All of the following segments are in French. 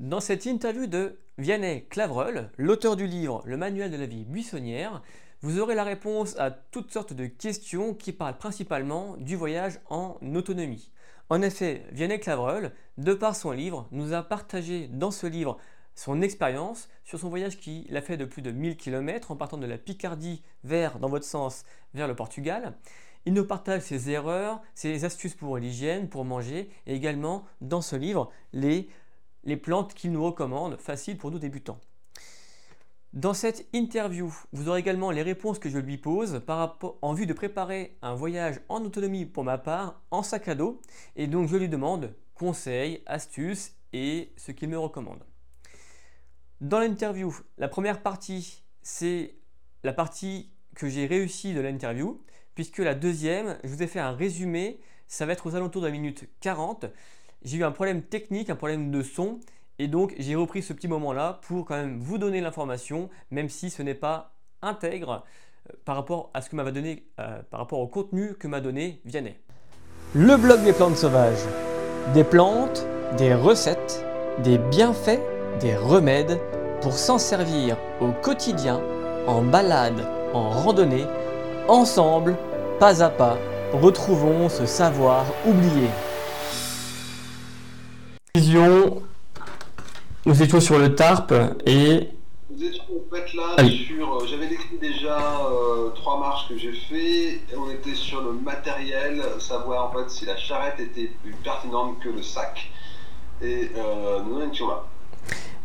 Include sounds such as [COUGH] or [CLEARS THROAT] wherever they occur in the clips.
Dans cette interview de Vianney Clavreul, l'auteur du livre Le manuel de la vie buissonnière, vous aurez la réponse à toutes sortes de questions qui parlent principalement du voyage en autonomie. En effet, Vianney Clavreul, de par son livre, nous a partagé dans ce livre son expérience sur son voyage qu'il a fait de plus de 1000 km en partant de la Picardie vers, dans votre sens, vers le Portugal. Il nous partage ses erreurs, ses astuces pour l'hygiène, pour manger et également dans ce livre les, les plantes qu'il nous recommande, faciles pour nous débutants. Dans cette interview, vous aurez également les réponses que je lui pose en vue de préparer un voyage en autonomie pour ma part en sac à dos et donc je lui demande conseils, astuces et ce qu'il me recommande. Dans l'interview, la première partie, c'est la partie que j'ai réussi de l'interview, puisque la deuxième, je vous ai fait un résumé, ça va être aux alentours de la minute 40. J'ai eu un problème technique, un problème de son, et donc j'ai repris ce petit moment-là pour quand même vous donner l'information, même si ce n'est pas intègre euh, par rapport à ce que m'a donné, euh, par rapport au contenu que m'a donné Vianney. Le blog des plantes sauvages. Des plantes, des recettes, des bienfaits des remèdes pour s'en servir au quotidien, en balade, en randonnée, ensemble, pas à pas, retrouvons ce savoir oublié. Nous étions sur le TARP et nous étions en fait là sur. Euh, j'avais décrit déjà euh, trois marches que j'ai fait. Et on était sur le matériel, savoir en fait si la charrette était plus pertinente que le sac. Et euh, nous en étions là.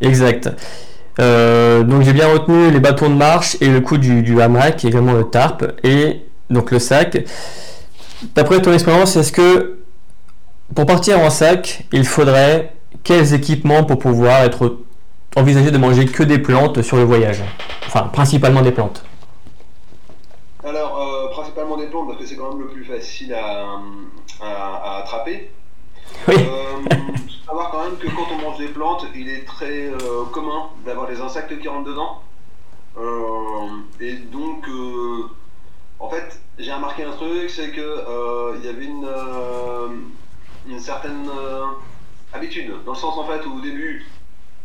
Exact. Euh, donc j'ai bien retenu les bâtons de marche et le coup du, hamac, et également le tarp, et donc le sac. D'après ton expérience, est-ce que pour partir en sac, il faudrait quels équipements pour pouvoir être envisager de manger que des plantes sur le voyage? Enfin, principalement des plantes. Alors, euh, principalement des plantes parce que c'est quand même le plus facile à, attraper. Oui. Euh, savoir quand même que quand on mange des plantes, il est très euh, commun d'avoir des insectes qui rentrent dedans. Euh, et donc, en fait, j'ai remarqué un truc, c'est que il y avait une, une certaine habitude, dans le sens en fait où au début,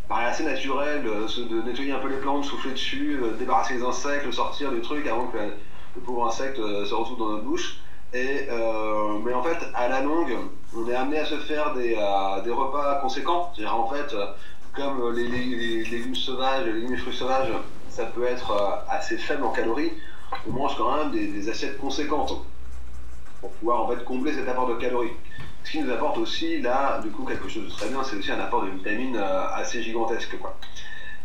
paraît assez naturel de nettoyer un peu les plantes, souffler dessus, débarrasser les insectes, sortir du truc avant que le pauvre insecte se retrouve dans notre bouche. Et, euh, mais en fait, à la longue, on est amené à se faire des, euh, des repas conséquents. C'est-à-dire, en fait, euh, comme les, légumes sauvages, les légumes fruits sauvages, ça peut être assez faible en calories, on mange quand même des, assiettes conséquentes pour pouvoir combler cet apport de calories. Ce qui nous apporte aussi, là, du coup, quelque chose de très bien, c'est aussi un apport de vitamines assez gigantesque, quoi.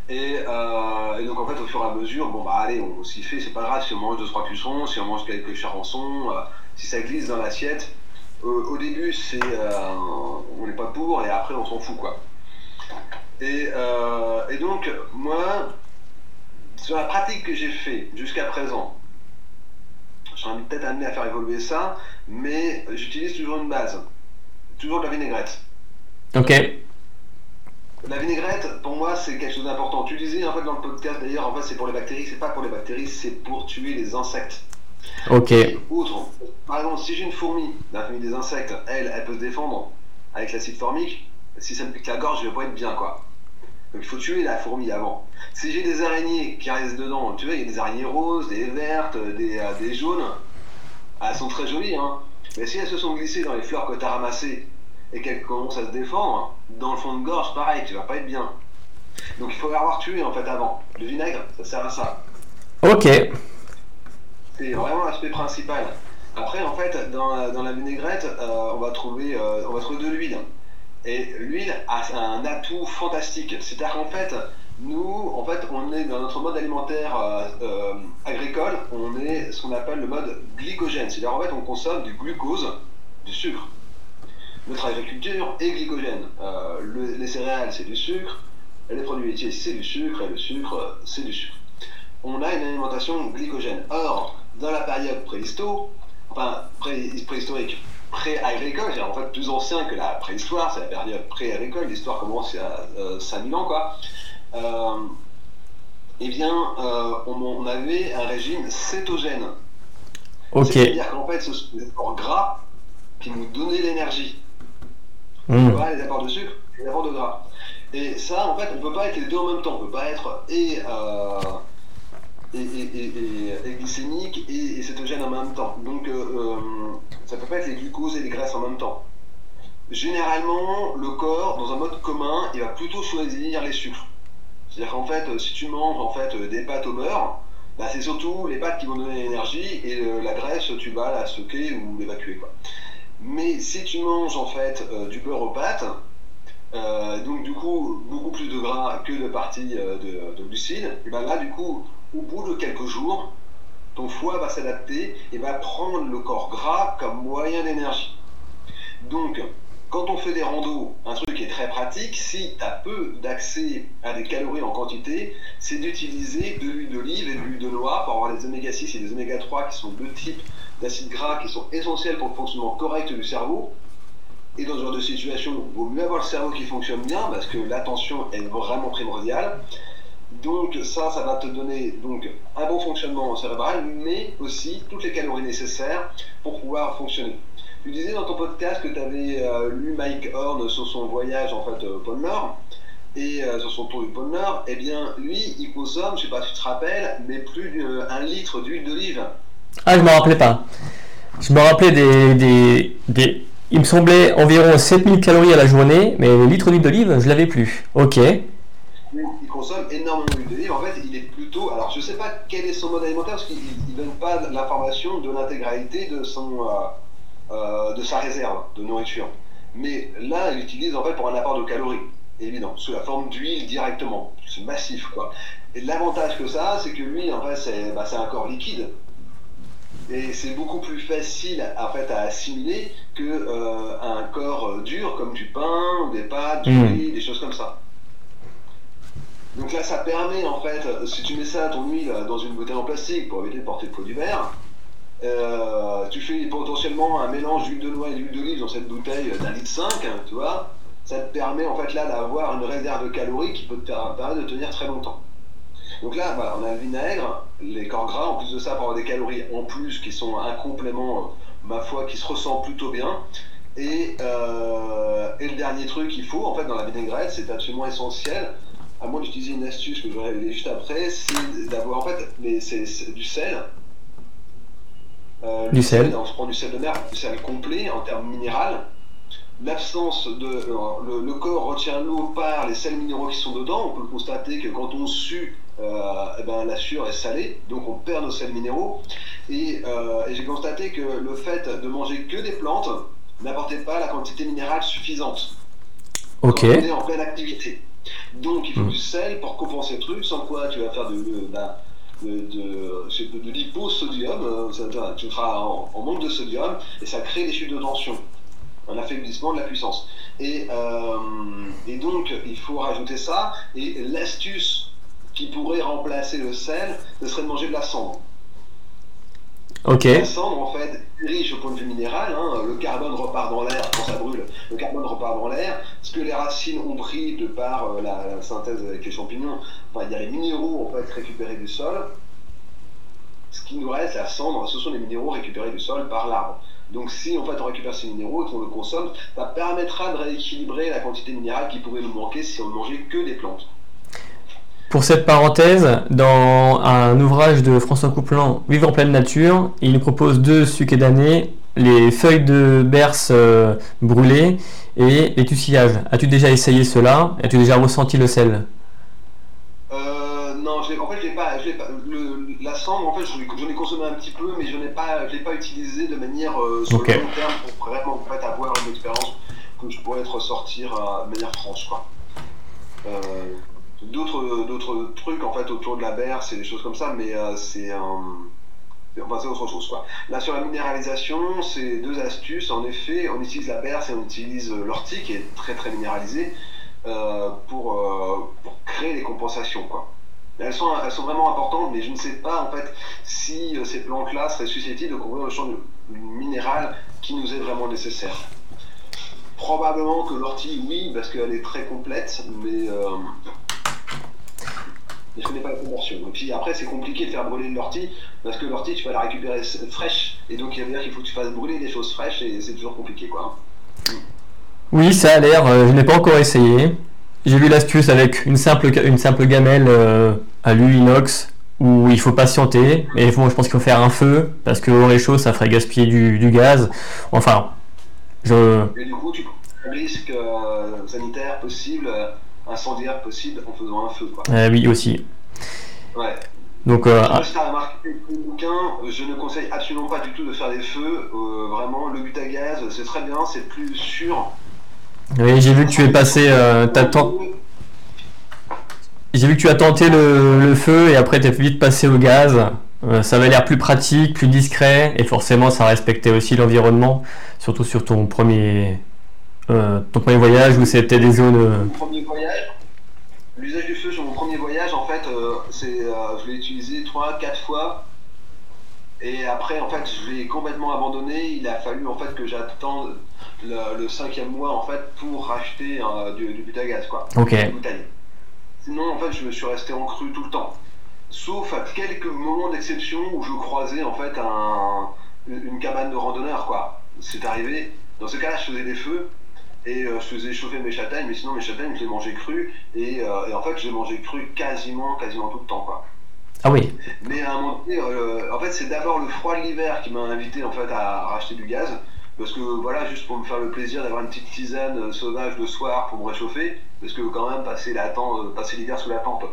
Et, donc en fait au fur et à mesure, bon bah allez, on s'y fait, c'est pas grave si on mange deux trois cuissons, si on mange quelques charançons, si ça glisse dans l'assiette, au début, c'est, euh, on n'est pas pour et après, on s'en fout. quoi. Et, euh, et, donc, moi, sur la pratique que j'ai fait jusqu'à présent, je serais peut-être amené à faire évoluer ça, mais j'utilise toujours une base. Toujours de la vinaigrette. Ok. La vinaigrette, pour moi, c'est quelque chose d'important. Tu disais en fait dans le podcast d'ailleurs, en fait, c'est pour les bactéries, c'est pas pour les bactéries, c'est pour tuer les insectes. Ok. Outre, par exemple, si j'ai une fourmi dans la famille des insectes, elle, elle peut se défendre avec l'acide formique. Si ça me pique la gorge, je vais pas être bien, quoi. Donc il faut tuer la fourmi avant. Si j'ai des araignées qui restent dedans, tu vois, il y a des araignées roses, des vertes, des, euh, des jaunes. Elles sont très jolies, hein. Mais si elles se sont glissées dans les fleurs que tu as ramassées et qu'elles commencent à se défendre, dans le fond de gorge, pareil, tu vas pas être bien. Donc il faut avoir tué en fait avant. Le vinaigre, ça sert à ça. Ok. C'est vraiment l'aspect principal. Après, en fait, dans, la vinaigrette, euh, on, va trouver, euh, on va trouver de l'huile. Et l'huile a un atout fantastique. C'est-à-dire qu'en fait, nous, en fait, on est dans notre mode alimentaire euh, agricole, on est ce qu'on appelle le mode glycogène. C'est-à-dire en fait, on consomme du glucose, du sucre. Notre agriculture est glycogène. les céréales, c'est du sucre. les produits laitiers, c'est du sucre. Et le sucre, c'est du sucre. On a une alimentation glycogène. Or, dans la période préhisto, enfin préhistorique, pré-agricole, en fait plus ancien que la préhistoire, c'est la période pré-agricole, l'histoire commence il y a 5000 euh, ans, quoi. Euh, eh bien, euh, on, avait un régime cétogène. C'est-à-dire qu'en fait, ce sont des apports gras qui nous donnaient l'énergie. Mmh. les apports de sucre et les apports de gras. Et ça, en fait, on peut pas être les deux en même temps. On peut pas être et, euh, et, glycémique et, cétogène en même temps. Donc, euh, ça peut pas être les glucoses et les graisses en même temps. Généralement, le corps, dans un mode commun, il va plutôt choisir les sucres. C'est-à-dire qu'en fait, si tu manges en fait des pâtes au beurre, bah, c'est surtout les pâtes qui vont donner l'énergie et la graisse, tu vas la stocker ou l'évacuer. Mais si tu manges en fait du beurre aux pâtes, euh, donc du coup, beaucoup plus de gras que de parties euh, de, glucides. Et ben là, du coup, au bout de quelques jours, ton foie va s'adapter et va prendre le corps gras comme moyen d'énergie. Donc, quand on fait des randos, un truc qui est très pratique, si tu as peu d'accès à des calories en quantité, c'est d'utiliser de l'huile d'olive et de l'huile de noix pour avoir des oméga 6 et des oméga 3 qui sont deux types d'acides gras qui sont essentiels pour le fonctionnement correct du cerveau et dans ce genre de situation, il vaut mieux avoir le cerveau qui fonctionne bien parce que l'attention est vraiment primordiale. Donc ça, ça va te donner donc un bon fonctionnement cérébral, mais aussi toutes les calories nécessaires pour pouvoir fonctionner. Tu disais dans ton podcast que tu avais euh, lu Mike Horn sur son voyage en fait au pôle Nord et euh, sur son tour du pôle Nord. Eh bien, lui, il consomme, je sais pas si tu te rappelles, mais plus d'un litre d'huile d'olive. Ah, je me rappelais pas. Je me rappelais des, des, des il me semblait environ 7000 calories à la journée, mais le litre d'huile d'olive, je l'avais plus. Ok. Il consomme énormément d'huile d'olive. En fait, il est plutôt. Alors, je ne sais pas quel est son mode alimentaire, parce qu'il ne donne pas l'information de l'intégralité de, son, euh, euh, de sa réserve de nourriture. Mais là, il utilise en fait pour un apport de calories, évident, sous la forme d'huile directement. C'est massif, quoi. Et l'avantage que ça a, c'est que lui, en fait, c'est bah, un corps liquide. Et c'est beaucoup plus facile en fait, à assimiler qu'un euh, un corps dur comme du pain, des pâtes, du hmm. riz, des choses comme ça. Donc là, ça permet en fait, si tu mets ça, ton huile, dans une bouteille en plastique pour éviter de porter le produit vert, euh, tu fais potentiellement un mélange d'huile de noix et d'huile d'olive dans cette bouteille d'un litre 5, hein, tu vois, ça te permet en fait là d'avoir une réserve de calories qui peut te permettre de tenir très longtemps. Donc là, on a le vinaigre, les corps gras, en plus de ça, pour avoir des calories en plus qui sont un complément, euh, ma foi, qui se ressent plutôt bien. Et, euh, et, le dernier truc qu'il faut, en fait, dans la vinaigrette, c'est absolument essentiel, à moins d'utiliser une astuce que je vais révéler juste après, c'est d'avoir, en fait, c'est du sel. Euh, du sel. On se prend du sel de mer, du sel complet en termes minéral l'absence de. Le, corps retient l'eau par les sels minéraux qui sont dedans. On peut constater que quand on sue, euh, eh ben, la sueur est salée, donc on perd nos sels minéraux. Euh, et, j'ai constaté que le fait de manger que des plantes n'apportait pas la quantité minérale suffisante. Ok. on est en pleine activité. Donc il faut hmm. du sel pour compenser le truc, sans quoi tu vas faire de, de, de, de l'hyposodium, euh, tu feras en, en, manque de sodium, et ça crée des chutes de tension un affaiblissement de la puissance. Et, euh, et donc, il faut rajouter ça. Et l'astuce qui pourrait remplacer le sel, ce serait de manger de la cendre. Ok. La cendre, en fait, riche au point de vue minéral. Hein. Le carbone repart dans l'air quand ça brûle. Le carbone repart dans l'air. Ce que les racines ont pris de par euh, la, synthèse avec les champignons, il y a les minéraux en fait récupérés du sol. Ce qui nous reste, la cendre, ce sont les minéraux récupérés du sol par l'arbre. Donc si en fait on récupère ces minéraux et qu'on le consomme, ça permettra de rééquilibrer la quantité minérale qui pourrait nous manquer si on ne mangeait que des plantes. Pour cette parenthèse, dans un ouvrage de François Couplan, Vivre en pleine nature, il nous propose deux sucres d'année, les feuilles de berce euh, brûlées et les tussillages. As-tu déjà essayé cela? As-tu déjà ressenti le sel? Euh, Non, en fait, je pas, pas la cendre, en fait, j'en ai consommé un petit peu, mais je n'ai pas, l'ai pas utilisé de manière euh, sur le long terme pour vraiment en fait, avoir une expérience que je pourrais te ressortir de manière franche. Euh, d'autres, d'autres trucs en fait autour de la berce et des choses comme ça, mais euh, c'est Enfin, c'est autre chose. Quoi. Là, sur la minéralisation, c'est deux astuces. En effet, on utilise la berce et on utilise l'ortie, qui est très très minéralisée, pour, pour créer des compensations. Quoi. Elles sont, elles sont vraiment importantes, mais je ne sais pas en fait si euh, ces plantes-là seraient susceptibles de couvrir le champ minéral qui nous est vraiment nécessaire. Probablement que l'ortie, oui, parce qu'elle est très complète, mais, euh, je connais pas la proportion. Et puis après, c'est compliqué de faire brûler l'ortie, parce que l'ortie, tu vas la récupérer fraîche, et donc il veut dire qu'il faut que tu fasses brûler des choses fraîches, et c'est toujours compliqué, quoi. Oui, ça a l'air, euh, je n'ai pas encore essayé. j'ai vu l'astuce avec une simple, une simple gamelle à l'huile inox où il faut patienter. Et bon, je pense qu'il faut faire un feu parce que au réchaud, ça ferait gaspiller du, gaz. Enfin, je. Et du coup, tu un risque sanitaire possible, incendiaire possible en faisant un feu. Quoi. oui, aussi. Ouais. Donc, euh, ah. remarqué le bouquin, je ne conseille absolument pas du tout de faire des feux. Euh, vraiment, le but à gaz, c'est très bien, c'est plus sûr. Oui, j'ai vu que tu es passé. Euh, j'ai vu que tu as tenté le, feu et après tu es vite passé au gaz. Euh, ça avait l'air plus pratique, plus discret et forcément ça respectait aussi l'environnement, surtout sur ton premier, ton premier voyage où c'était des zones. Premier voyage, L'usage du feu sur mon premier voyage, en fait, euh, c'est, euh, je l'ai utilisé 3-4 fois. Et après, en fait, je l'ai complètement abandonné. Il a fallu en fait que j'attende le, cinquième mois en fait pour racheter euh, du, du gaz, quoi. Ok. Sinon, en fait, je me suis resté en cru tout le temps. Sauf à quelques moments d'exception où je croisais en fait un, une cabane de randonneurs, quoi. C'est arrivé. Dans ce cas-là, je faisais des feux et euh, je faisais chauffer mes châtaignes, mais sinon mes châtaignes, je les mangeais crues, et, euh, et en fait, je les mangeais crues quasiment, quasiment tout le temps, quoi. Ah oui. Mais à un moment donné, euh, en fait, c'est d'abord le froid de l'hiver qui m'a invité en fait à racheter du gaz, parce que voilà, juste pour me faire le plaisir d'avoir une petite tisane sauvage le soir pour me réchauffer, parce que quand même passer passer l'hiver sous la tente,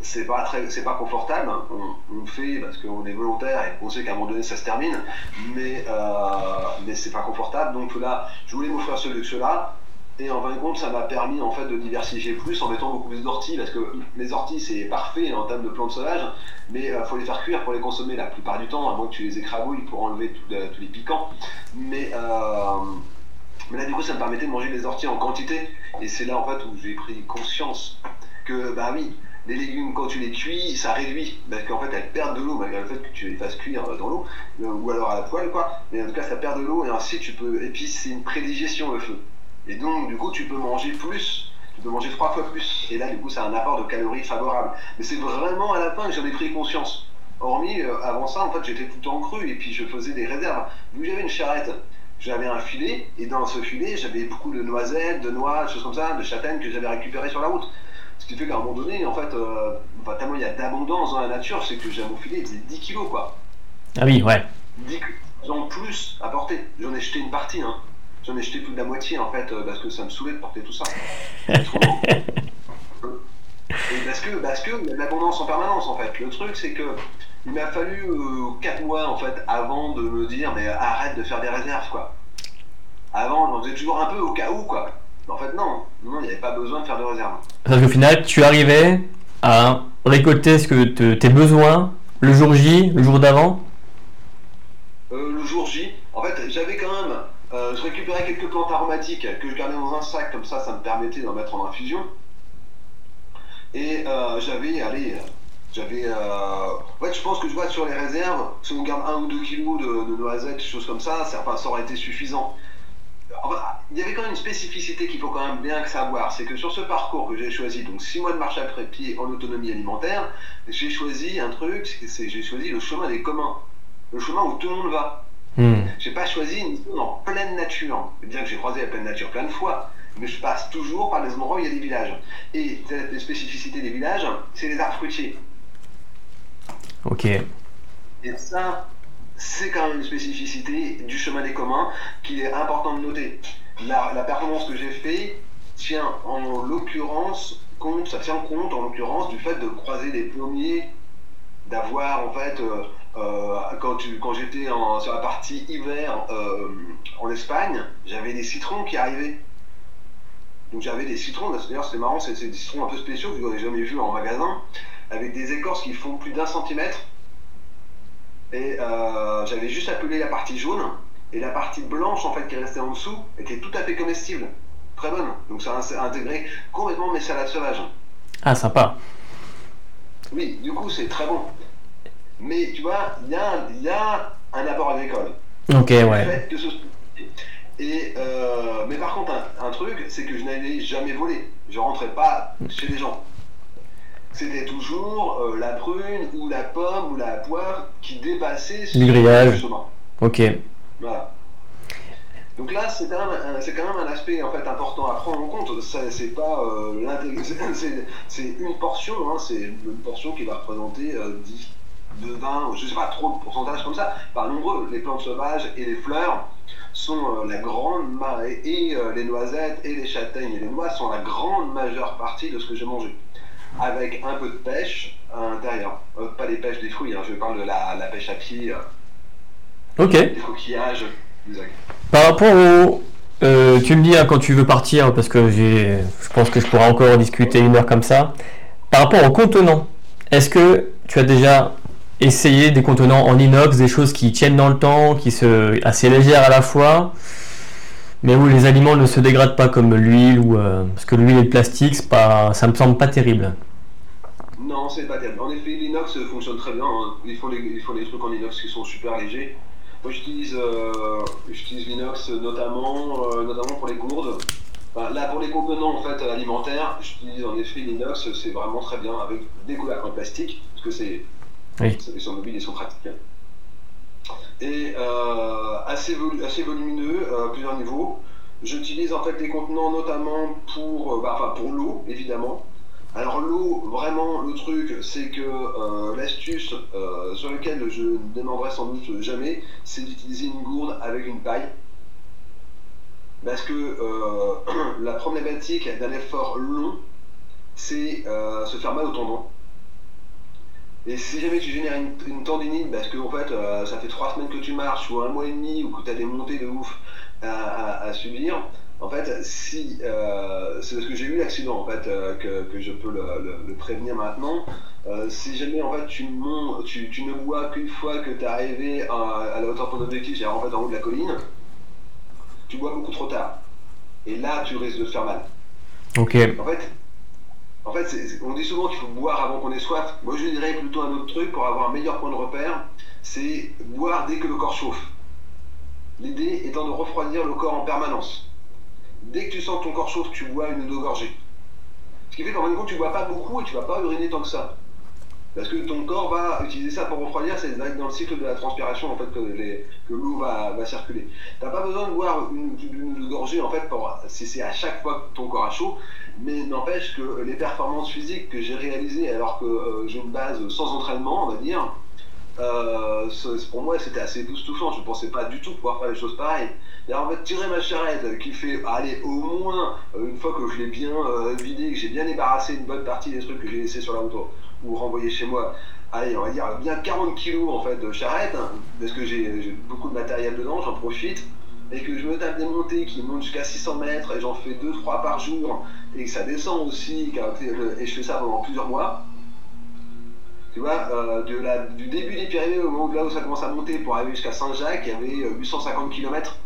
c'est pas très, c'est pas confortable. On, on fait parce qu'on est volontaire et qu'on sait qu'à un moment donné ça se termine, mais euh, mais c'est pas confortable. Donc là, je voulais m'offrir ce luxe-là. Et en fin de compte, ça m'a permis en fait de diversifier plus en mettant beaucoup plus d'orties parce que les orties c'est parfait en termes de plantes sauvages, mais euh, faut les faire cuire pour les consommer la plupart du temps, à moins que tu les écrabouilles pour enlever tous les piquants. Mais euh, mais là, du coup, ça me permettait de manger des orties en quantité. Et c'est là, en fait, où j'ai pris conscience que, bah oui, les légumes, quand tu les cuis, ça réduit. Parce qu'en fait, elles perdent de l'eau, malgré le fait que tu les fasses cuire dans l'eau, euh, ou alors à la poêle, quoi. Mais en tout cas, ça perd de l'eau, et ainsi, tu peux. Et puis, c'est une prédigestion, le feu. Et donc, du coup, tu peux manger plus. Tu peux manger trois fois plus. Et là, du coup, c'est un apport de calories favorable. Mais c'est vraiment à la fin que j'en ai pris conscience. Hormis, euh, avant ça, en fait, j'étais tout le temps cru, et puis je faisais des réserves. Vu que j'avais une charrette, j'avais un filet, et dans ce filet, j'avais beaucoup de noisettes, de noix, de choses comme ça, de châtaignes que j'avais récupérées sur la route. Ce qui fait qu'à un moment donné, en fait, euh, tellement il y a d'abondance dans la nature, c'est que j'ai mon filet, il 10 kilos, quoi. Ah oui, ouais. 10 en plus à porter. J'en ai jeté une partie, hein. J'en ai jeté plus de la moitié, en fait, euh, parce que ça me saoulait de porter tout ça. [LAUGHS] Et parce que, parce que il y a de l'abondance en permanence, en fait. Le truc, c'est que il m'a fallu 4 euh, mois, en fait, avant de me dire, mais arrête de faire des réserves, quoi. Avant, j'en faisais toujours un peu au cas où, quoi. En fait, non, non, il n'y avait pas besoin de faire de réserve. Parce qu'au final, tu arrivais à récolter ce que tes besoins le jour J, le jour d'avant? Euh, Le jour J, en fait, j'avais quand même. Euh, je récupérais quelques plantes aromatiques que je gardais dans un sac, comme ça, ça me permettait d'en mettre en infusion. Et euh, j'avais, allez, j'avais. en fait, je pense que je vois sur les réserves, si on garde un ou deux kilos de, de noisettes, choses comme ça, ça, ça aurait été suffisant il y avait quand même une spécificité qu'il faut quand même bien savoir, c'est que sur ce parcours que j'ai choisi, donc 6 mois de marche après pied en autonomie alimentaire, j'ai choisi un truc, c'est j'ai choisi le chemin des communs, le chemin où tout le monde va. Hmm. J'ai pas choisi une zone en pleine nature, bien que j'ai croisé la pleine nature plein de fois, mais je passe toujours par des endroits où il y a des villages. Et la spécificité des villages, c'est les arbres fruitiers. Ok. Et ça, c'est quand même une spécificité du chemin des communs qu'il est important de noter. La, performance que j'ai fait tient en l'occurrence compte, ça tient compte en l'occurrence du fait de croiser des plombiers, d'avoir en fait euh, euh, quand, quand j'étais sur la partie hiver euh, en Espagne, j'avais des citrons qui arrivaient. Donc j'avais des citrons, d'ailleurs c'était marrant, c'est des citrons un peu spéciaux vous n'avez jamais vu en magasin, avec des écorces qui font plus d'un centimètre et j'avais juste appelé la partie jaune. Et la partie blanche, en fait, qui restait en dessous, était tout à fait comestible. Très bonne. Donc ça a intégré complètement mes salades sauvages. Ah, sympa. Oui, du coup, c'est très bon. Mais tu vois, il y a, y a un apport agricole. Ok, ouais. Et euh, mais par contre, un, un truc, c'est que je n'allais jamais voler. Je rentrais pas chez les gens c'était toujours euh, la prune ou la pomme ou la poire qui dépassait le grillage. Ok. Voilà. Donc là, c'est quand, même un aspect en fait important à prendre en compte. C'est pas [LAUGHS] c'est une portion, hein, c'est une portion qui va représenter 10, de 20, je sais pas trop de pourcentage comme ça, par nombreux. Les plantes sauvages et les fleurs sont la grande et les noisettes et les châtaignes et les noix sont la grande majeure partie de ce que j'ai mangé avec un peu de pêche à l'intérieur. Euh, pas les pêches des fruits, hein, je parle de la, pêche à pied. Euh, ok. Des coquillages. Par rapport au. Euh, tu me dis hein, quand tu veux partir, parce que je pense que je pourrais encore discuter une heure comme ça. Par rapport au contenant, est-ce que tu as déjà essayé des contenants en inox, des choses qui tiennent dans le temps, qui sont assez légères à la fois mais où les aliments ne se dégradent pas comme l'huile ou euh, parce que l'huile et le plastique, ça me semble pas terrible. Non, c'est pas terrible. En effet, l'inox fonctionne très bien. Hein. Il, faut les, trucs en inox qui sont super légers. Moi, j'utilise euh, l'inox notamment, euh, notamment pour les gourdes. là, pour les contenants en fait, alimentaires, j'utilise en effet l'inox, c'est vraiment très bien avec des couvercles en plastique, parce que c'est, oui. ils sont mobiles et sont pratiques et euh, assez, assez volumineux à plusieurs niveaux. J'utilise en fait des contenants notamment pour, euh, bah, enfin pour l'eau évidemment. Alors l'eau, vraiment le truc, c'est que euh, l'astuce sur laquelle je ne demanderai sans doute jamais, c'est d'utiliser une gourde avec une paille. Parce que [CLEARS THROAT] la problématique d'un effort long, c'est se faire mal au tendon. Et si jamais tu génères une, tendinite parce que en fait euh, ça fait trois semaines que tu marches ou un mois et demi ou que tu as des montées de ouf à, subir, en fait si euh, c'est parce que j'ai eu l'accident en fait euh, que, je peux le, prévenir maintenant. si jamais en fait tu, montes, tu, ne vois qu'une fois que tu es arrivé à, la hauteur de ton objectif, c'est-à-dire en fait en haut de la colline, tu bois beaucoup trop tard. Et là tu risques de te faire mal. Ok. En fait, en fait, on dit souvent qu'il faut boire avant qu'on ait soif. Moi, je dirais plutôt un autre truc pour avoir un meilleur point de repère, c'est boire dès que le corps chauffe. L'idée étant de refroidir le corps en permanence. Dès que tu sens ton corps chauffe, tu bois une ou deux gorgées. Ce qui fait qu'en fin de compte, tu bois pas beaucoup et tu vas pas uriner tant que ça. Parce que ton corps va utiliser ça pour refroidir, c'est dans le cycle de la transpiration en fait que, l'eau va, circuler. T'as pas besoin de une, une, gorgée en fait pour si c'est à chaque fois que ton corps a chaud, mais n'empêche que les performances physiques que j'ai réalisées alors que euh, j'ai une base sans entraînement, on va dire, euh, pour moi c'était assez touchant. Je ne pensais pas du tout pouvoir faire des choses pareilles. Et en fait, tirer ma charrette qui fait, allez, au moins, euh, une fois que je l'ai bien vidé, que j'ai bien débarrassé une bonne partie des trucs que j'ai laissés sur la route ou renvoyé chez moi, allez, on va dire bien 40 kilos en fait de charrette, hein, parce que j'ai beaucoup de matériel dedans, j'en profite et que je me tape des montées qui montent jusqu'à 600 mètres et j'en fais 2-3 par jour et que ça descend aussi et je fais ça pendant plusieurs mois, tu vois, euh, du début des Pyrénées au moment là où ça commence à monter pour arriver jusqu'à Saint-Jacques, il y avait 850 euh, km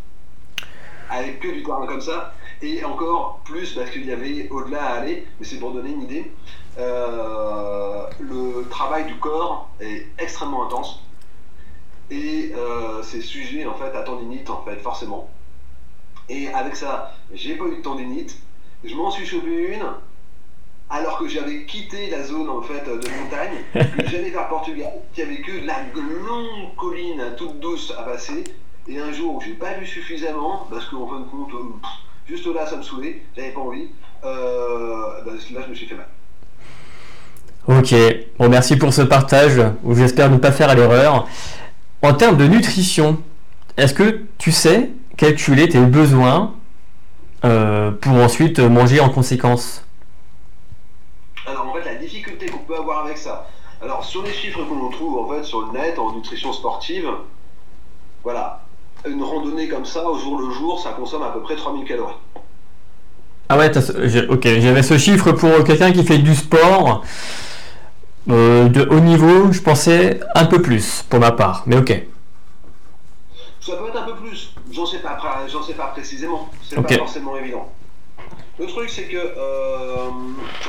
avec que du terrain comme ça et encore plus parce qu'il y avait au-delà à aller, mais c'est pour donner une idée. Euh, le travail du corps est extrêmement intense et c'est sujet en fait à tendinite en fait forcément. Et avec ça, j'ai pas eu de tendinite. Je m'en suis chopé une alors que j'avais quitté la zone en fait de montagne, que j'allais vers Portugal, qui avait que la longue colline toute douce à passer. Et un jour où j'ai pas vu suffisamment, parce qu'en fin de compte, euh, juste là ça me saoulait, j'avais pas envie, euh, bah, là je me suis fait mal. Ok, bon merci pour ce partage, où j'espère ne pas faire à l'erreur. En termes de nutrition, est-ce que tu sais calculer tes besoins euh, pour ensuite manger en conséquence? Alors en fait la difficulté qu'on peut avoir avec ça, alors sur les chiffres qu'on trouve en fait sur le net en nutrition sportive, voilà, une randonnée comme ça au jour le jour, ça consomme à peu près 3000 calories. Ah ouais, ok, j'avais ce chiffre pour quelqu'un qui fait du sport. Euh, de haut niveau, je pensais un peu plus pour ma part, mais ok. Ça peut être un peu plus, j'en sais pas, j'en sais pas précisément, c'est pas forcément évident. Le truc c'est que euh,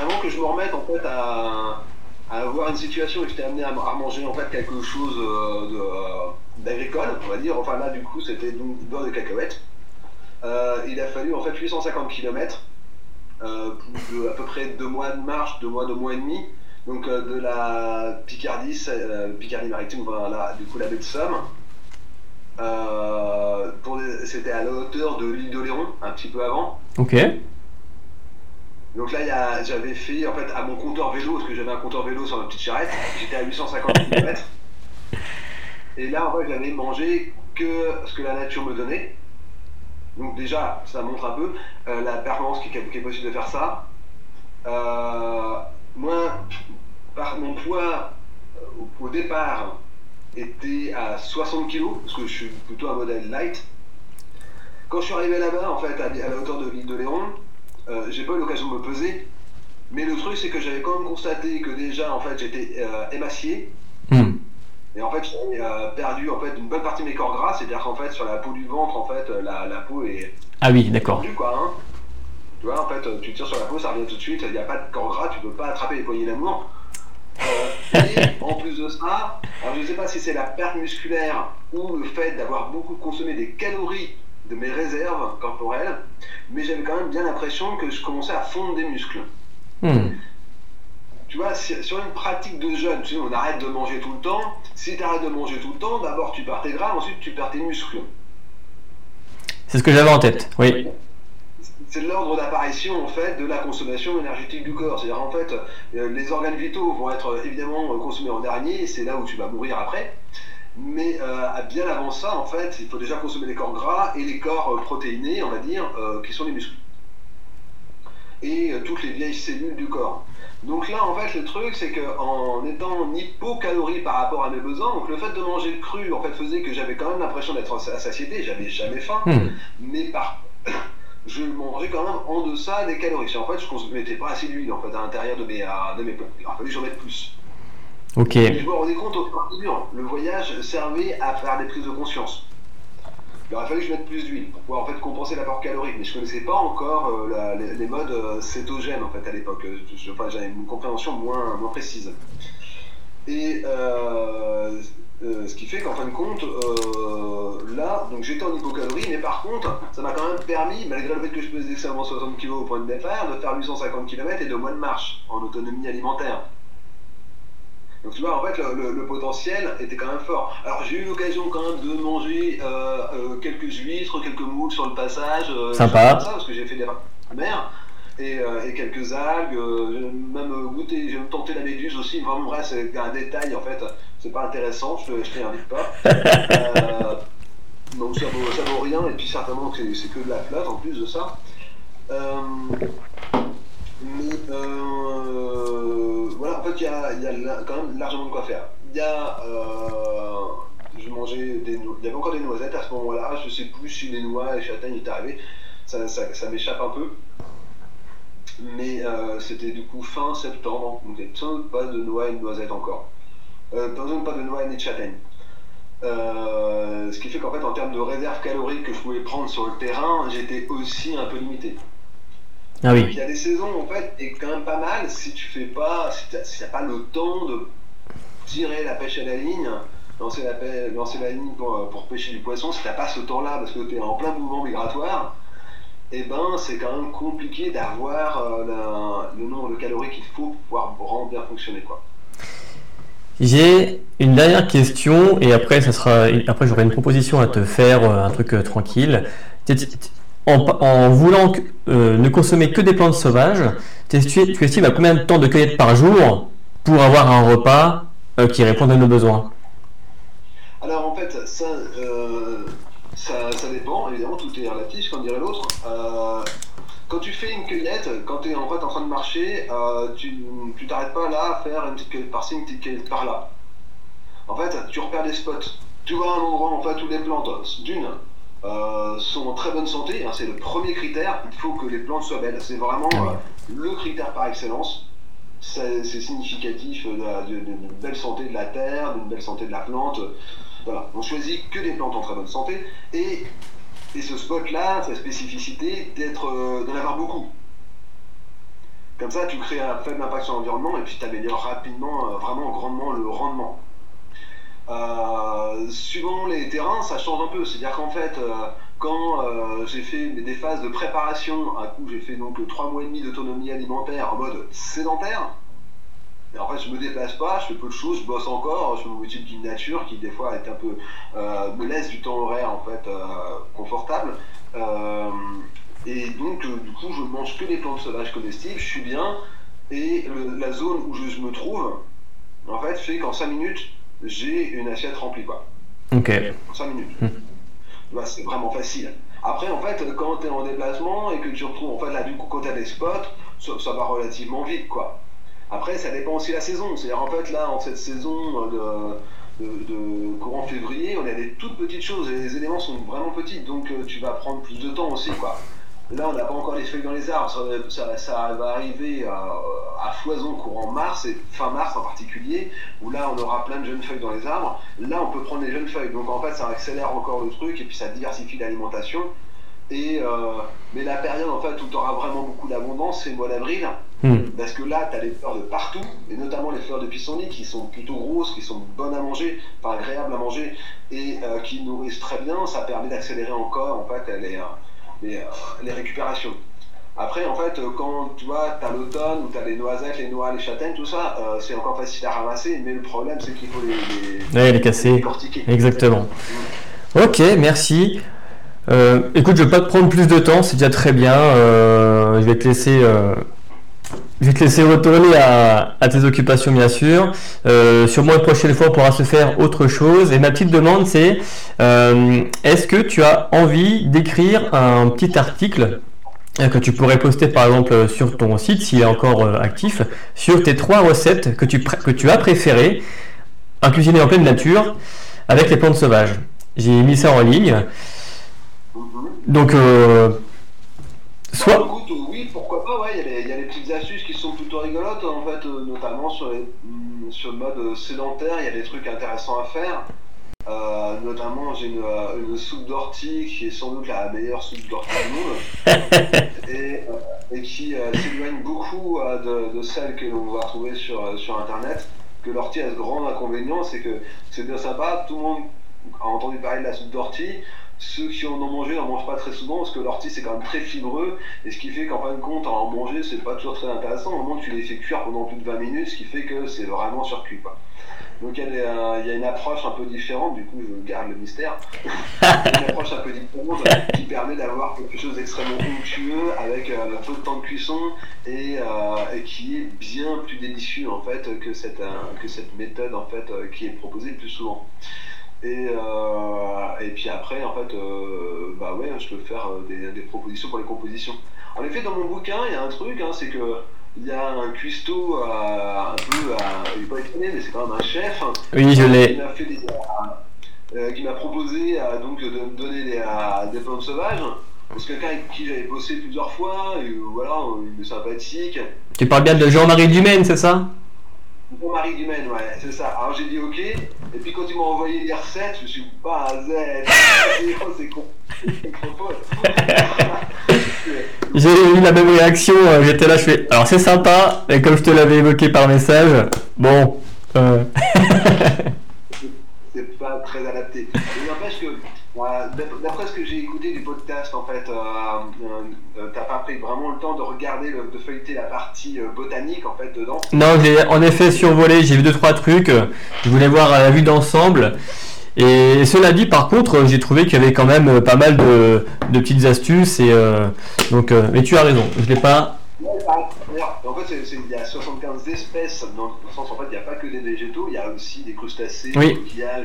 avant que je me remette en fait à, avoir une situation où j'étais amené à, manger en fait quelque chose euh, d'agricole, on va dire, enfin là du coup c'était du beurre de cacahuète. il a fallu en fait 850 km à peu près deux mois de marche, deux mois, deux mois et demi donc euh, de la Picardie, euh, Picardie maritime, voilà, du coup la baie de Somme, C'était à la hauteur de l'île d'Oléron, un petit peu avant. Donc là, j'avais fait, en fait, à mon compteur vélo, parce que j'avais un compteur vélo sur ma petite charrette, j'étais à 850 km. Et là, en fait, j'avais mangé que ce que la nature me donnait. Donc déjà, ça montre un peu euh, la performance qui, est possible de faire ça. Euh, moi, par mon poids euh, au, départ était à 60 kg, parce que je suis plutôt un modèle light. Quand je suis arrivé là-bas, en fait, à, la hauteur de l'île de Léon, j'ai pas eu l'occasion de me peser. Mais le truc, c'est que j'avais quand même constaté que déjà, en fait, j'étais émacié. Hmm. Et en fait, j'ai euh, perdu en fait une bonne partie de mes corps gras, c'est-à-dire qu'en fait sur la peau du ventre, en fait, la, la peau est ah oui, d'accord. Hein. Tu vois, en fait, tu tires sur la peau, ça revient tout de suite. Il n'y a pas de corps gras, tu peux pas attraper les poignées d'amour. Euh, et [LAUGHS] en plus de ça, alors je ne sais pas si c'est la perte musculaire ou le fait d'avoir beaucoup consommé des calories de mes réserves corporelles, mais j'avais quand même bien l'impression que je commençais à fondre des muscles. Hmm tu vois, sur une pratique de jeûne, tu sais, on arrête de manger tout le temps. Si tu arrêtes de manger tout le temps, d'abord tu perds tes gras, ensuite tu perds tes muscles. C'est ce que j'avais en tête, oui. C'est l'ordre d'apparition en fait de la consommation énergétique du corps. C'est-à-dire en fait, euh, les organes vitaux vont être euh, évidemment consommés en dernier, c'est là où tu vas mourir après. Mais euh, bien avant ça, en fait, il faut déjà consommer les corps gras et les corps protéinés, on va dire, qui sont les muscles. Et toutes les vieilles cellules du corps. Donc là, en fait, le truc, c'est qu'en étant en hypocalorie par rapport à mes besoins, donc le fait de manger cru, en fait, faisait que j'avais quand même l'impression d'être à satiété, j'avais jamais faim, hmm. mais par [COUGHS] je mangeais quand même en deçà des calories. En fait, je ne mettais pas assez d'huile en fait, à l'intérieur de mes, de mes plats. Il a fallu que j'en mette plus. Je me rendais compte au fur Le voyage servait à faire des prises de conscience il aurait fallu que je mette plus d'huile pour pouvoir en fait compenser l'apport calorique. Mais je ne connaissais pas encore euh, les, modes euh, cétogènes en fait à l'époque. Enfin, j'avais une compréhension moins, moins précise. Et euh, ce qui fait qu'en fin de compte, là, donc j'étais en hypocalorie, mais par contre, ça m'a quand même permis, malgré le fait que je pesais seulement 60 kg au point de départ, de faire 850 km et de moins de marche en autonomie alimentaire. Donc tu vois, en fait, le, potentiel était quand même fort. Alors j'ai eu l'occasion quand même de manger euh, euh, quelques huîtres, quelques moules sur le passage. Euh, Sympa. Ça, parce que j'ai fait des mer. Et, et, quelques algues, j'ai même goûté, j'ai tenté la méduse aussi. Vraiment, bref, c'est un détail en fait, c'est pas intéressant, je, je t'y invite pas. [LAUGHS] donc ça vaut, ça vaut rien, et puis certainement que c'est que de la flotte en plus de ça. Mais euh, voilà, en fait, il y a, quand même largement de quoi faire. Il y a. Euh, je mangeais des il y avait encore des noisettes à ce moment-là. Je sais plus si les noix et les châtaignes étaient arrivées. Ça, ça, m'échappe un peu. Mais euh, c'était du coup fin septembre. Donc il n'y avait pas de noix et de noisettes encore. Euh, pas de noix ni de châtaignes. ce qui fait qu'en fait, en termes de réserve calorique que je pouvais prendre sur le terrain, j'étais aussi un peu limité. Ah il y a des saisons en fait, et quand même pas mal si tu fais pas, si tu n'as pas le temps de tirer la pêche à la ligne, lancer la, lancer la ligne pour, pour, pêcher du poisson, si tu n'as pas ce temps-là parce que tu es en plein mouvement migratoire, et eh ben c'est quand même compliqué d'avoir euh, le nombre de calories qu'il faut pour pouvoir vraiment bien fonctionner quoi. J'ai une dernière question et après ça sera après j'aurai une proposition à te faire euh, un truc euh, tranquille en, voulant euh, ne consommer que des plantes sauvages, tu, estimes à combien de temps de cueillette par jour pour avoir un repas euh, qui réponde à nos besoins? Alors en fait, ça, euh, ça, dépend, évidemment, tout est relatif, comme dirait l'autre. quand tu fais une cueillette, quand tu es en fait en train de marcher, tu t'arrêtes pas là à faire une petite cueillette par-ci, une petite cueillette par-là. En fait, tu repères des spots. Tu vois un endroit en fait où les plantes, d'une, euh, sont en très bonne santé. Hein, c'est le premier critère. Il faut que les plantes soient belles. C'est vraiment euh, le critère par excellence. C'est significatif d'une belle santé de la terre, d'une belle santé de la plante. Voilà. On choisit que des plantes en très bonne santé. Et, et ce spot-là, sa spécificité, d'être, euh, d'en avoir beaucoup. Comme ça, tu crées un faible impact sur l'environnement et puis tu améliores rapidement, vraiment grandement le rendement. Euh, suivant les terrains, ça change un peu. C'est-à-dire qu'en fait, euh, quand euh, j'ai fait des phases de préparation, un coup j'ai fait donc 3 mois et demi d'autonomie alimentaire en mode sédentaire, en fait, je me déplace pas, je fais peu de choses, je bosse encore, je mon étude d'une nature qui des fois est un peu me laisse du temps horaire en fait confortable. et donc du coup, je mange que des plantes sauvages comestibles, je suis bien. Et la zone où je, me trouve, en fait, fait qu'en 5 minutes, j'ai une assiette remplie quoi. Ok. En 5 minutes. Hmm. Bah, c'est vraiment facile. Après, en fait, quand tu es en déplacement et que tu retrouves, en fait, là, du coup, quand tu as des spots, ça, va relativement vite, quoi. Après, ça dépend aussi de la saison. C'est-à-dire, en fait, là, en cette saison de, de, courant février, on a des toutes petites choses et les éléments sont vraiment petits, donc euh, tu vas prendre plus de temps aussi, quoi. Là, on n'a pas encore les feuilles dans les arbres. Ça, va arriver à, foison courant mars, et fin mars en particulier, où là, on aura plein de jeunes feuilles dans les arbres. Là, on peut prendre les jeunes feuilles. Donc, en fait, ça accélère encore le truc et puis ça diversifie l'alimentation. Et, euh, mais la période en fait où tu auras vraiment beaucoup d'abondance, c'est le mois d'avril. Hmm. Parce que là, tu as les fleurs de partout, et notamment les fleurs de pissenlit qui sont plutôt grosses, qui sont bonnes à manger, pas agréables à manger, et euh, qui nourrissent très bien. Ça permet d'accélérer encore en fait, les, les, euh, les récupérations. Après, en fait, quand tu vois, tu as l'automne, où tu as les noisettes, les noix, les châtaignes, tout ça, euh, c'est encore facile à ramasser, mais le problème, c'est qu'il faut les, les, casser. Exactement. Ok, merci. Euh, écoute, je vais pas te prendre plus de temps, c'est déjà très bien. je vais te laisser je vais te laisser retourner à, tes occupations, bien sûr. Euh, sûrement une prochaine fois, on pourra se faire autre chose. Et ma petite demande, c'est euh, est-ce que tu as envie d'écrire un petit article euh, que tu pourrais poster par exemple sur ton site s'il est encore euh, actif sur tes trois recettes que tu, as préférées à cuisiner en pleine nature avec les plantes sauvages? J'ai mis ça en ligne. Donc, soit. Bah, oui, pourquoi pas, ouais, il y, a des petites astuces qui sont plutôt rigolotes, en fait, euh, notamment sur, mm, sur le mode sédentaire, il y a des trucs intéressants à faire. Euh, notamment, j'ai une, euh, une, soupe d'ortie qui est sans doute la meilleure soupe d'ortie du monde [LAUGHS] et, et qui s'éloigne beaucoup de, de, celle que l'on va trouver sur, sur internet. Que l'ortie a ce grand inconvénient, c'est que c'est bien sympa, tout le monde a entendu parler de la soupe d'ortie, ceux qui en ont mangé n'en mangent pas très souvent parce que l'ortie c'est quand même très fibreux et ce qui fait qu'en fin de compte en manger c'est pas toujours très intéressant au moment où tu les fais cuire pendant plus de 20 minutes ce qui fait que c'est vraiment surcuit quoi. Donc il y, a une approche un peu différente, du coup je garde le mystère, [LAUGHS] une approche un peu différente qui permet d'avoir quelque chose d'extrêmement onctueux avec euh, peu de temps de cuisson et, euh, et, qui est bien plus délicieux en fait que cette, euh, que cette méthode en fait qui est proposée le plus souvent. Et, euh, et puis après, en fait, euh, bah ouais, je peux faire euh, des, des, propositions pour les compositions. En effet, dans mon bouquin, il y a un truc, hein, c'est que il y a un cuistot un peu, il n'est pas étonné, mais c'est quand même un chef. Hein, oui, je l'ai. Qui m'a proposé donc de me donner des, des plantes sauvages. C'est quelqu'un avec qui j'avais bossé plusieurs fois, et voilà, il est sympathique. Tu parles bien de Jean-Marie Dumaine, c'est ça? Marie Dumaine, ouais, c'est ça. Alors j'ai dit ok, et puis quand ils m'ont envoyé les recettes, je me suis dit, bah, [LAUGHS] c'est con. [LAUGHS] J'ai eu la même réaction, euh, j'étais là, je fais. Alors c'est sympa, et comme je te l'avais évoqué par message, bon. Euh... c'est pas très adapté. D'après ce que j'ai écouté du podcast, en fait, euh, euh, euh, t'as pas pris vraiment le temps de regarder, de feuilleter la partie botanique en fait dedans Non, j'ai en effet survolé, j'ai vu deux trois trucs. Je voulais voir la vue d'ensemble. Et cela dit, par contre, j'ai trouvé qu'il y avait quand même pas mal de, petites astuces. Et donc, mais tu as raison, je l'ai pas. en fait, il y a 75 espèces, dans le sens en fait, il n'y a pas que des végétaux, il y a aussi des crustacés, des coquillages,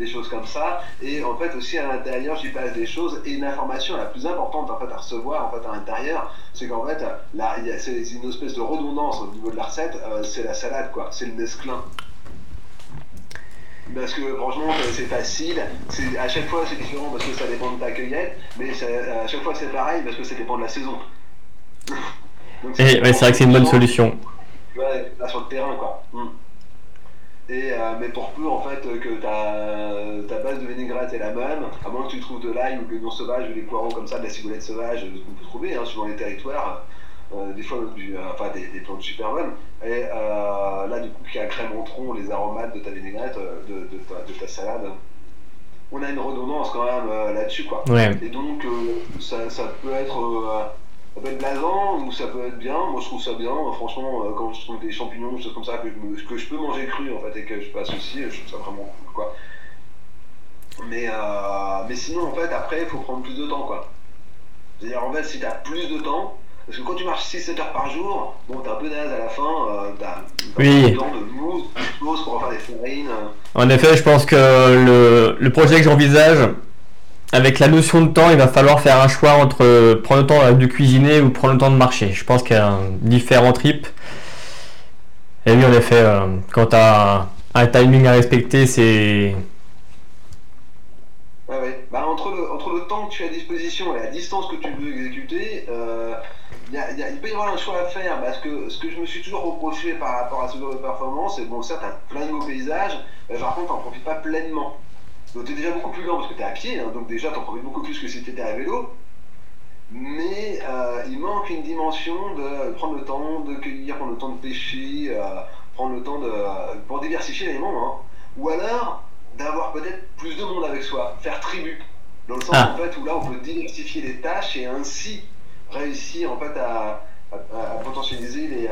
des choses comme ça. Et en fait, aussi à l'intérieur, j'y passe des choses. Et l'information la plus importante en fait, à recevoir en fait, à l'intérieur, c'est qu'en fait, là, c'est une espèce de redondance au niveau de la recette. Euh, c'est la salade, quoi. C'est le mesclin. Parce que franchement, c'est facile. À chaque fois, c'est différent parce que ça dépend de ta cueillette. Mais à chaque fois, c'est pareil parce que ça dépend de la saison. [LAUGHS] c'est vrai que c'est une bonne solution. Ouais, là sur le terrain, quoi. Hmm. Euh, mais pour peu en fait que ta, ta base de vinaigrette est la même, à moins que tu trouves de l'ail ou de l'oignon sauvage ou des poireaux comme ça, de la ciboulette sauvage, ce qu'on peut trouver hein, suivant les territoires, euh, des fois du, euh, enfin des, des, plantes super bonnes. Et là du coup qui agrémenteront les aromates de ta vinaigrette, de, de, ta, de ta, salade. On a une redondance quand même là-dessus quoi. Et donc ça, ça, peut être ça peut être blasant ou ça peut être bien. Moi, je trouve ça bien. Franchement, euh, quand je trouve des champignons, choses comme ça que je, que je peux manger cru en fait et que je passe aussi, je trouve ça vraiment cool quoi. Mais, euh, mais sinon, en fait, après, il faut prendre plus de temps quoi. C'est-à-dire, en fait, si tu as plus de temps, parce que quand tu marches 6-7 heures par jour, bon, t'es un peu naze à la fin, euh, t'as oui. temps de mousse, mousse pour faire des farines. En effet, je pense que le, le projet que j'envisage, avec la notion de temps, il va falloir faire un choix entre prendre le temps de cuisiner ou prendre le temps de marcher. Je pense qu'il y a un différent trip. Et oui, en effet, euh, quand tu as un timing à respecter, c'est. Bah, entre, le, temps que tu as à disposition et la distance que tu veux exécuter, euh, il peut y avoir un choix à faire. Parce que ce que je me suis toujours reproché par rapport à ce genre de performance, c'est bon, certes, tu as plein de beaux paysages, mais par contre, tu n'en profites pas pleinement. Donc tu es déjà beaucoup plus lent parce que tu es à pied, hein, donc déjà tu en profites beaucoup plus que si tu étais à vélo. Mais euh, il manque une dimension de prendre le temps de cueillir, prendre le temps de pêcher, euh, prendre le temps de. pour diversifier les. Hein. Ou alors d'avoir peut-être plus de monde avec soi, faire tribu. Dans le sens ah. en fait où là on peut diversifier les tâches et ainsi réussir en fait à, potentialiser les,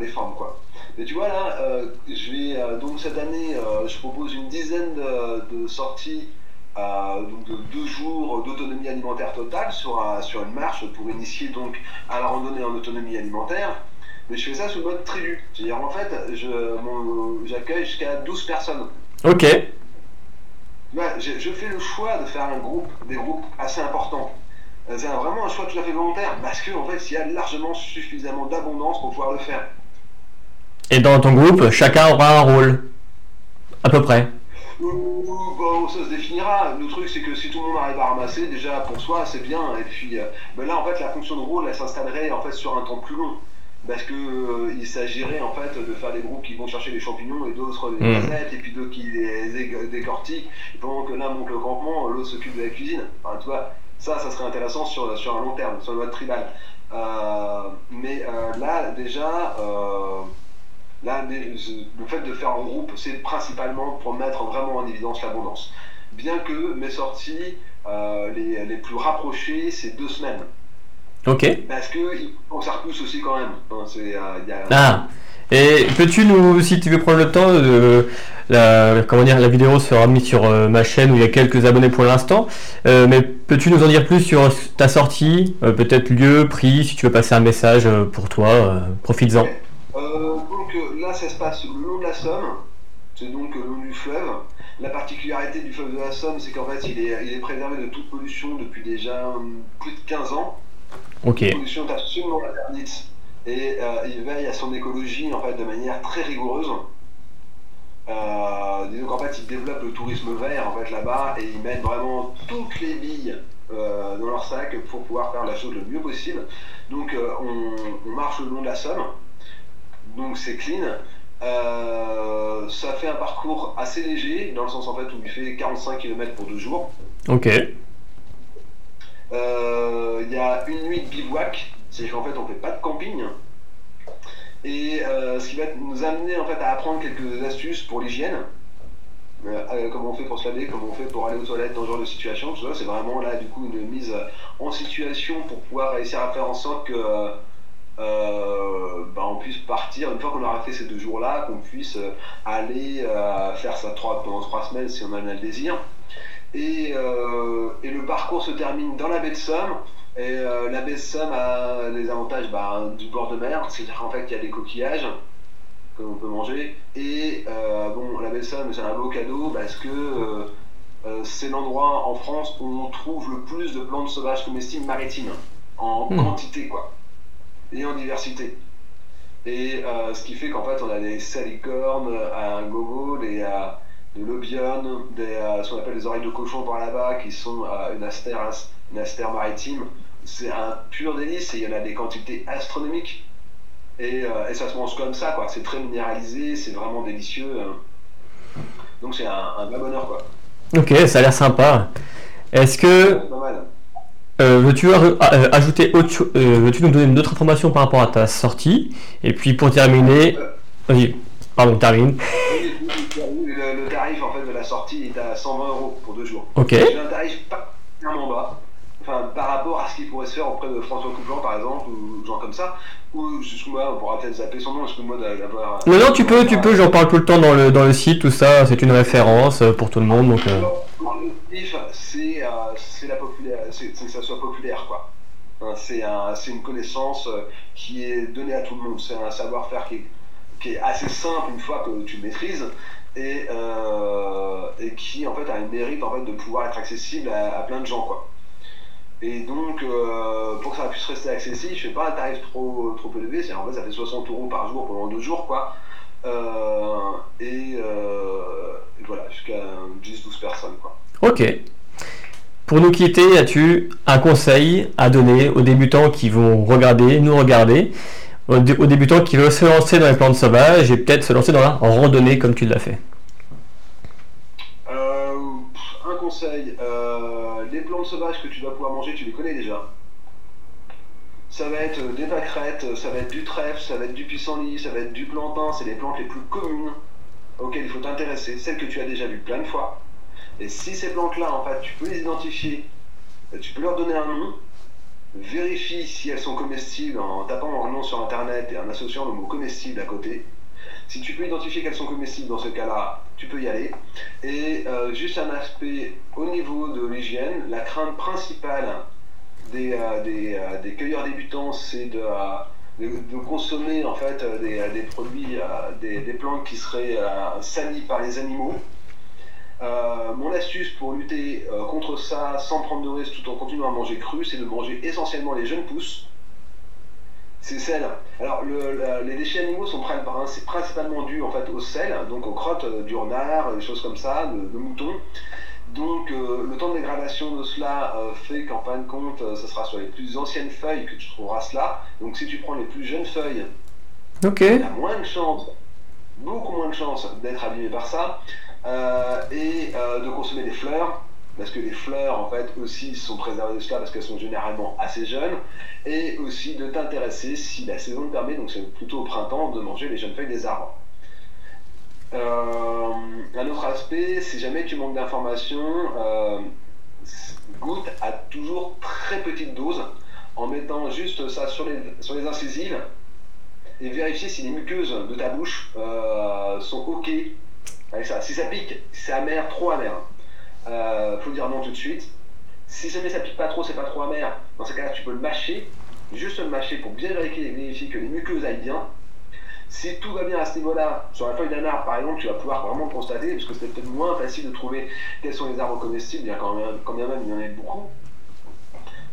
les formes quoi. Mais tu vois là, euh, je vais euh, donc cette année, euh, je propose une dizaine de, sorties, donc de deux jours d'autonomie alimentaire totale sur, sur une marche pour initier donc à la randonnée en autonomie alimentaire. Mais je fais ça sous mode tribu. C'est-à-dire en fait, j'accueille jusqu'à 12 personnes. Ok. je, je, fais le choix de faire un groupe, des groupes assez importants. C'est vraiment un choix tout à fait volontaire parce qu'en en fait, il y a largement suffisamment d'abondance pour pouvoir le faire. Et dans ton groupe, chacun aura un rôle. À peu près. Bon, ça se définira. Le truc, c'est que si tout le monde arrive à ramasser, déjà pour soi, c'est bien. Et puis euh, ben là, en fait, la fonction de rôle, elle s'installerait en fait sur un temps plus long. Parce que euh, il s'agirait en fait de faire des groupes qui vont chercher les champignons et d'autres les mmh. et puis d'autres qui les décortiquent. Et pendant que l'un monte le campement, l'autre s'occupe de la cuisine. Enfin, tu vois, ça, ça serait intéressant sur, sur un long terme, sur le mode tribal. Euh, mais là, déjà Là, le fait de faire en groupe, c'est principalement pour mettre vraiment en évidence l'abondance. Bien que mes sorties, euh, les, les, plus rapprochées, c'est deux semaines. Ok. Parce qu'on s'en repousse aussi quand même. Euh, ah et peux-tu nous, si tu veux prendre le temps, de, la, comment dire, la vidéo sera mise sur euh, ma chaîne où il y a quelques abonnés pour l'instant, mais peux-tu nous en dire plus sur ta sortie, peut-être lieu, prix, si tu veux passer un message pour toi, profites-en. Euh, se passe le long de la Somme, c'est donc le long du fleuve. La particularité du fleuve de la Somme, c'est qu'en fait, il est, il est préservé de toute pollution depuis déjà hum, plus de 15 ans. Ok. La pollution est absolument interdite. Et euh, il veille à son écologie en fait, de manière très rigoureuse. disons qu'en fait, il développe le tourisme vert en fait, là-bas et ils mettent vraiment toutes les billes dans leur sac pour pouvoir faire la chose le mieux possible. Donc, on, on marche le long de la Somme donc c'est clean. Euh, ça fait un parcours assez léger, dans le sens en fait où il fait 45 km pour deux jours. Ok. Euh, il y a une nuit de bivouac, c'est qu'en fait on fait pas de camping. Et euh, ce qui va nous amener en fait à apprendre quelques astuces pour l'hygiène. comment on fait pour se laver, comment on fait pour aller aux toilettes dans ce genre de situation. C'est vraiment là du coup une mise en situation pour pouvoir réussir à faire en sorte que euh, bah, on puisse partir, une fois qu'on aura fait ces deux jours-là, qu'on puisse euh, aller euh, faire ça trois, pendant trois semaines si on en a le désir. Et, et, le parcours se termine dans la baie de Somme. Et la baie de Somme a les avantages bah, du bord de mer, c'est-à-dire qu'en fait il y a des coquillages que l'on peut manger. Et bon, la baie de Somme c'est un beau cadeau parce que c'est l'endroit en France où on trouve le plus de plantes sauvages comestibles maritimes en hmm. quantité quoi et en diversité. Et euh, ce qui fait qu'en fait, on a des salicornes, un gogo, des, euh, de l'obion, des, euh, ce qu'on appelle des oreilles de cochon par là-bas, qui sont une, astère, une astère maritime. C'est un pur délice et il y en a des quantités astronomiques. Et, et ça se mange comme ça, quoi. C'est très minéralisé, c'est vraiment délicieux. Hein. Donc c'est un, un vrai bonheur, quoi. Ok, ça a l'air sympa. Est-ce que. Euh, veux-tu euh, ajouter autre euh, veux-tu nous donner d'autres informations par rapport à ta sortie Et puis pour terminer, vas-y, pardon, termine. Le, tarif en fait de la sortie est à 120 euros pour deux jours. Ok. C'est un tarif pas bas. Enfin, par rapport à ce qui pourrait se faire auprès de François Couplan, par exemple, ou gens comme ça, ou excuse-moi, on pourra peut-être zapper son nom, excuse-moi d'avoir. Non, non, tu peux, tu peux, j'en parle tout le temps dans le, dans le site, tout ça, c'est une référence pour tout le monde. Donc, euh... c'est euh, la populaire, c'est que ça soit populaire, quoi. Hein, c'est un, une connaissance euh, qui est donnée à tout le monde, c'est un savoir-faire qui, qui est, assez simple une fois que tu le maîtrises. Et, euh, et qui en fait a le mérite en fait de pouvoir être accessible à, à plein de gens quoi. Et donc, euh, pour que ça puisse rester accessible, je fais pas un tarif trop, trop élevé, c'est en fait ça fait 60 euros par jour pendant deux jours, quoi. Euh, et, euh, et, voilà, jusqu'à 10-12 personnes, quoi. Ok. Pour nous quitter, as-tu un conseil à donner aux débutants qui vont regarder, nous regarder, aux, débutants qui veulent se lancer dans les plantes sauvages et peut-être se lancer dans la randonnée comme tu l'as fait? Conseil les plantes sauvages que tu vas pouvoir manger, tu les connais déjà. Ça va être des pâquerettes, ça va être du trèfle, ça va être du pissenlit, ça va être du plantain, c'est les plantes les plus communes auxquelles il faut t'intéresser, celles que tu as déjà vues plein de fois. Et si ces plantes-là, en fait, tu peux les identifier, tu peux leur donner un nom, vérifie si elles sont comestibles en tapant un nom sur internet et en associant le mot comestible à côté. Si tu peux identifier qu'elles sont comestibles dans ce cas-là, tu peux y aller. Et euh, juste un aspect au niveau de l'hygiène, la crainte principale des, euh, euh, des, cueilleurs débutants, c'est de, de, consommer en fait des, produits, des, des, plantes qui seraient salies par les animaux. mon astuce pour lutter contre ça sans prendre de risque tout en continuant à manger cru, c'est de manger essentiellement les jeunes pousses c'est sel. Alors, les déchets animaux sont principalement dus en fait au sel, donc aux crottes euh, du renard, des choses comme ça, de, moutons. Donc, euh, le temps de dégradation de cela euh, fait qu'en fin de compte, ce sera sur les plus anciennes feuilles que tu trouveras cela. Donc, si tu prends les plus jeunes feuilles, tu as moins de chance, beaucoup moins de chance d'être abîmé par ça, et de consommer des fleurs parce que les fleurs en fait aussi sont préservées de cela parce qu'elles sont généralement assez jeunes, et aussi de t'intéresser, si la saison le permet, donc c'est plutôt au printemps, de manger les jeunes feuilles des arbres. Euh, un autre aspect, si jamais tu manques d'informations, euh, goûte à toujours très petite dose en mettant juste ça sur les, sur les incisives et vérifier si les muqueuses de ta bouche euh, sont ok avec ça. Si ça pique, c'est amer, trop amer, euh, faut dire non tout de suite. Si jamais ça pique pas trop, c'est pas trop amer, dans ce cas-là, tu peux le mâcher, juste le mâcher pour bien vérifier, que les muqueuses aillent bien. Si tout va bien à ce niveau-là, sur la feuille d'un arbre par exemple, tu vas pouvoir vraiment constater, parce que c'est peut-être moins facile de trouver quels sont les arbres comestibles, bien quand même, quand même il y en a beaucoup.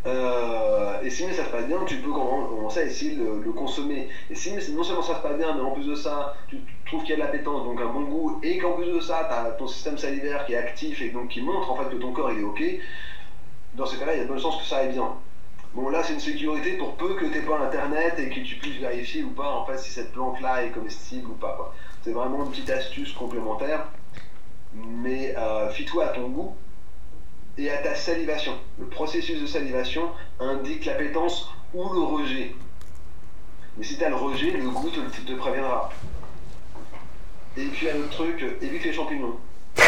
Euh, et si ça se passe bien, tu peux commencer à essayer de le, consommer. Et si non seulement ça se passe bien, mais en plus de ça, tu trouves qu'il y a de l'appétence, donc un bon goût, et qu'en plus de ça, tu as ton système salivaire qui est actif et donc qui montre en fait que ton corps il est ok, dans ce cas-là, il y a de bonnes chances que ça aille bien. Bon, là, c'est une sécurité pour peu que tu n'aies pas Internet et que tu puisses vérifier ou pas en fait si cette plante-là est comestible ou pas. C'est vraiment une petite astuce complémentaire. Mais euh, fie-toi à ton goût et à ta salivation. Le processus de salivation indique l'appétence ou le rejet. Mais si tu as le rejet, le goût te, préviendra. Et puis un autre truc, évite les champignons. [LAUGHS]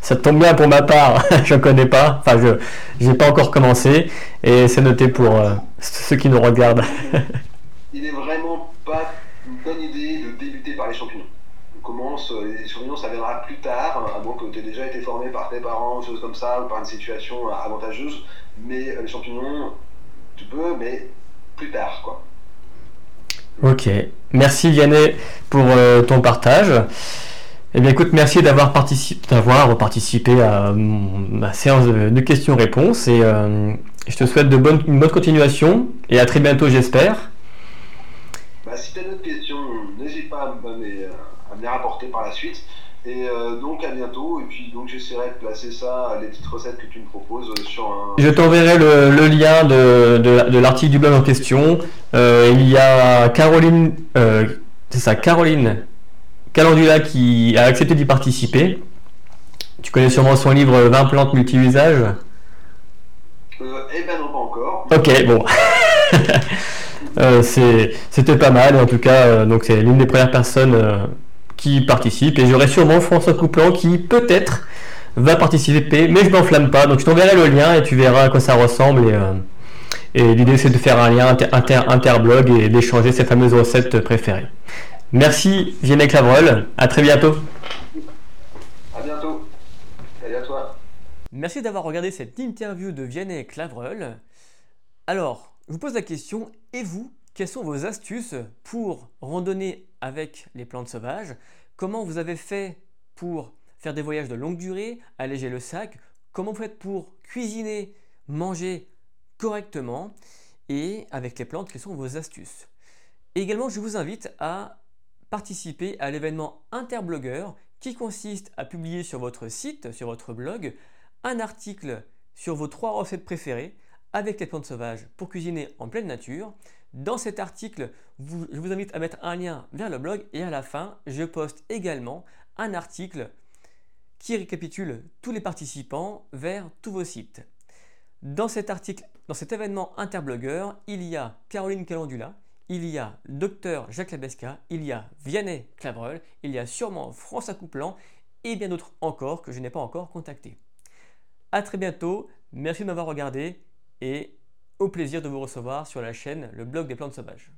Ça tombe bien pour ma part, [LAUGHS] je ne connais pas, enfin je n'ai pas encore commencé et c'est noté pour euh, ceux qui nous regardent. [LAUGHS] Il n'est vraiment pas une bonne idée de débuter par les champignons commence, euh, les champignons ça viendra plus tard, hein, à moins que tu aies déjà été formé par tes parents, choses comme ça, ou par une situation avantageuse, mais euh, les champignons, tu peux, mais plus tard, quoi. Ok, merci Vianney pour euh, ton partage. Eh bien écoute, merci d'avoir participé, d'avoir participé à ma séance de, questions-réponses et je te souhaite de bonnes, une bonne continuation et à très bientôt j'espère. Bah, si tu as d'autres questions, n'hésite pas à me donner à les rapporter par la suite. Et euh, donc à bientôt. Et puis donc j'essaierai de placer ça, les petites recettes que tu me proposes euh, sur un. Je t'enverrai le, lien de, de, l'article du blog en question. Euh, il y a Caroline, c'est ça, Caroline Calandula qui a accepté d'y participer. Tu connais sûrement son livre 20 plantes multi-usages Eh ben non, pas encore. Ok, bon. [LAUGHS] C'était pas mal. En tout cas, donc c'est l'une des premières personnes qui participe. Et j'aurai sûrement François Couplan qui peut-être va participer, mais je m'enflamme pas. Donc je t'enverrai le lien et tu verras à quoi ça ressemble. Et, euh, et l'idée c'est de faire un lien inter, interblog et d'échanger ses fameuses recettes préférées. Merci Vianney Clavreul, à très bientôt. À bientôt. Salut à toi. Merci d'avoir regardé cette interview de Vianney Clavreul. Alors, je vous pose la question, et vous, quelles sont vos astuces pour randonner avec les plantes sauvages? Comment vous avez fait pour faire des voyages de longue durée, alléger le sac? Comment vous faites pour cuisiner, manger correctement? Et avec les plantes, quelles sont vos astuces? Également, je vous invite à participer à l'événement Interblogueur qui consiste à publier sur votre site, sur votre blog, un article sur vos trois recettes préférées avec les plantes sauvages pour cuisiner en pleine nature. Dans cet article, je vous invite à mettre un lien vers le blog et à la fin, je poste également un article qui récapitule tous les participants vers tous vos sites. Dans cet article, dans cet événement interblogueur, il y a Caroline Calandula, il y a Docteur Jacques Labesca, il y a Vianney Clavreul, il y a sûrement François Couplan et bien d'autres encore que je n'ai pas encore contactés. A très bientôt, merci de m'avoir regardé et au plaisir de vous recevoir sur la chaîne Le blog des plantes sauvages.